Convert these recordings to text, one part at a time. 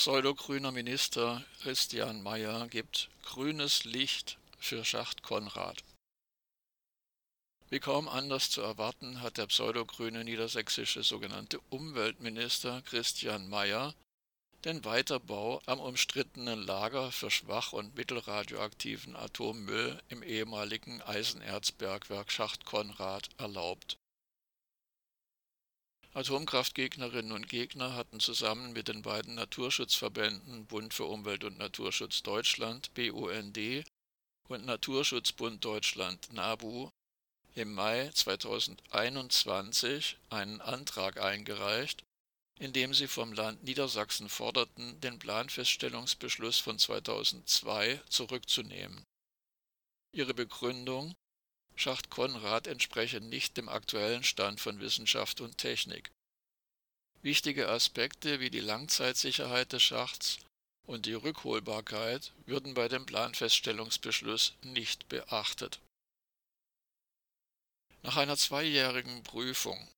Pseudogrüner Minister Christian Mayer gibt grünes Licht für Schacht Konrad. Wie kaum anders zu erwarten, hat der pseudogrüne niedersächsische sogenannte Umweltminister Christian Mayer den Weiterbau am umstrittenen Lager für schwach- und mittelradioaktiven Atommüll im ehemaligen Eisenerzbergwerk Schacht Konrad erlaubt Atomkraftgegnerinnen und Gegner hatten zusammen mit den beiden Naturschutzverbänden Bund für Umwelt und Naturschutz Deutschland BUND und Naturschutzbund Deutschland NABU im Mai 2021 einen Antrag eingereicht, in dem sie vom Land Niedersachsen forderten, den Planfeststellungsbeschluss von 2002 zurückzunehmen. Ihre Begründung Schacht Konrad entspreche nicht dem aktuellen Stand von Wissenschaft und Technik. Wichtige Aspekte wie die Langzeitsicherheit des Schachts und die Rückholbarkeit würden bei dem Planfeststellungsbeschluss nicht beachtet. Nach einer zweijährigen Prüfung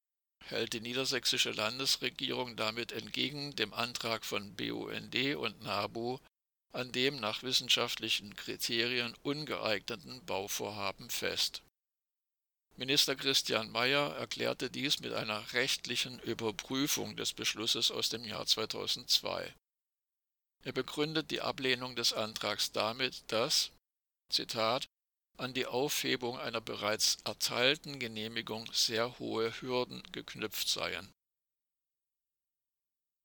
hält die niedersächsische Landesregierung damit entgegen dem Antrag von BUND und NABU an dem nach wissenschaftlichen Kriterien ungeeigneten Bauvorhaben fest Minister Christian Mayer erklärte dies mit einer rechtlichen Überprüfung des Beschlusses aus dem Jahr 2002. Er begründet die Ablehnung des Antrags damit, dass Zitat an die Aufhebung einer bereits erteilten Genehmigung sehr hohe Hürden geknüpft seien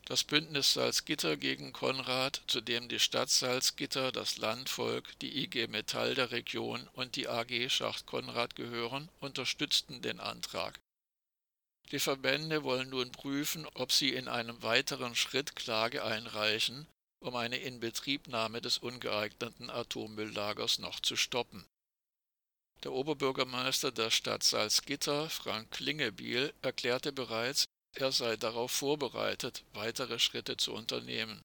das Bündnis Salzgitter gegen Konrad, zu dem die Stadt Salzgitter, das Landvolk, die IG Metall der Region und die AG Schacht Konrad gehören, unterstützten den Antrag. Die Verbände wollen nun prüfen, ob sie in einem weiteren Schritt Klage einreichen, um eine Inbetriebnahme des ungeeigneten Atommülllagers noch zu stoppen. Der Oberbürgermeister der Stadt Salzgitter, Frank Klingebiel, erklärte bereits, er sei darauf vorbereitet, weitere Schritte zu unternehmen.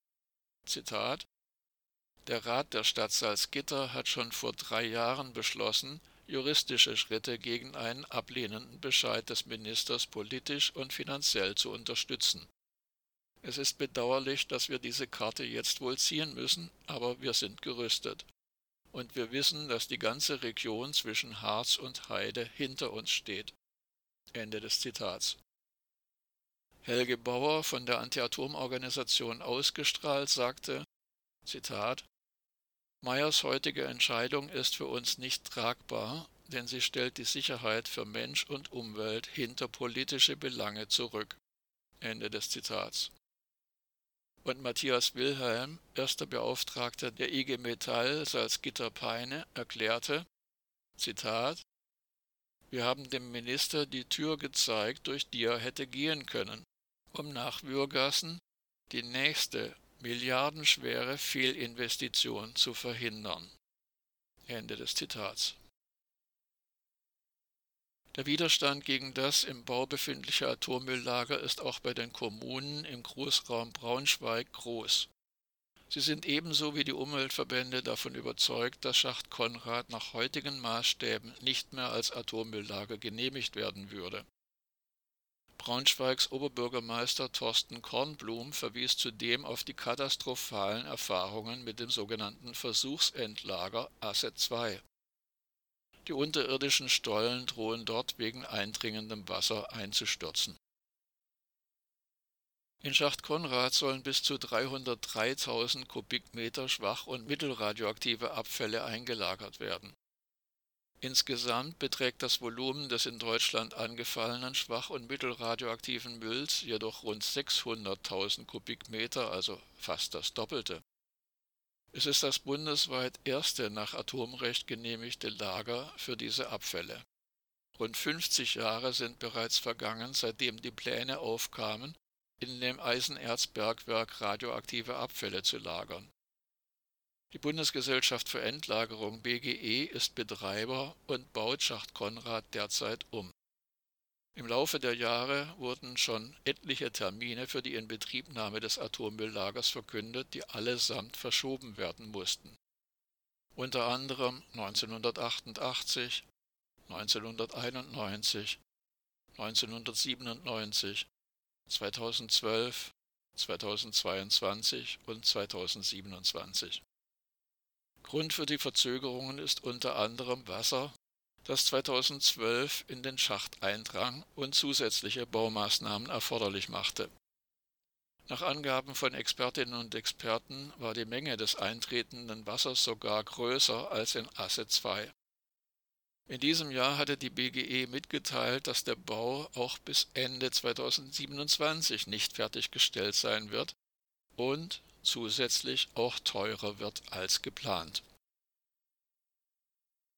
Zitat Der Rat der Stadt Salzgitter hat schon vor drei Jahren beschlossen, juristische Schritte gegen einen ablehnenden Bescheid des Ministers politisch und finanziell zu unterstützen. Es ist bedauerlich, dass wir diese Karte jetzt wohl ziehen müssen, aber wir sind gerüstet. Und wir wissen, dass die ganze Region zwischen Harz und Heide hinter uns steht. Ende des Zitats. Helge Bauer von der Anti-Atom-Organisation Ausgestrahlt sagte, Zitat, Meyers heutige Entscheidung ist für uns nicht tragbar, denn sie stellt die Sicherheit für Mensch und Umwelt hinter politische Belange zurück. Ende des Zitats. Und Matthias Wilhelm, erster Beauftragter der IG Metall Salzgitter Peine, erklärte, Zitat, wir haben dem Minister die Tür gezeigt, durch die er hätte gehen können um nach Würgassen die nächste milliardenschwere Fehlinvestition zu verhindern. Ende des Zitats. Der Widerstand gegen das im Bau befindliche Atommülllager ist auch bei den Kommunen im Großraum Braunschweig groß. Sie sind ebenso wie die Umweltverbände davon überzeugt, dass Schacht Konrad nach heutigen Maßstäben nicht mehr als Atommülllager genehmigt werden würde Braunschweigs Oberbürgermeister Thorsten Kornblum verwies zudem auf die katastrophalen Erfahrungen mit dem sogenannten Versuchsendlager Asset II. Die unterirdischen Stollen drohen dort wegen eindringendem Wasser einzustürzen. In Schacht Konrad sollen bis zu 303.000 Kubikmeter schwach- und mittelradioaktive Abfälle eingelagert werden Insgesamt beträgt das Volumen des in Deutschland angefallenen schwach- und mittelradioaktiven Mülls jedoch rund 600.000 Kubikmeter, also fast das Doppelte. Es ist das bundesweit erste nach Atomrecht genehmigte Lager für diese Abfälle. Rund 50 Jahre sind bereits vergangen, seitdem die Pläne aufkamen, in dem Eisenerzbergwerk radioaktive Abfälle zu lagern die Bundesgesellschaft für Endlagerung BGE ist Betreiber und baut Schacht Konrad derzeit um. Im Laufe der Jahre wurden schon etliche Termine für die Inbetriebnahme des Atommülllagers verkündet, die allesamt verschoben werden mussten. Unter anderem 1988, 1991, 1997, 2012, 2022 und 2027. Grund für die Verzögerungen ist unter anderem Wasser, das 2012 in den Schacht eindrang und zusätzliche Baumaßnahmen erforderlich machte. Nach Angaben von Expertinnen und Experten war die Menge des eintretenden Wassers sogar größer als in Asse II. In diesem Jahr hatte die BGE mitgeteilt, dass der Bau auch bis Ende 2027 nicht fertiggestellt sein wird und zusätzlich auch teurer wird als geplant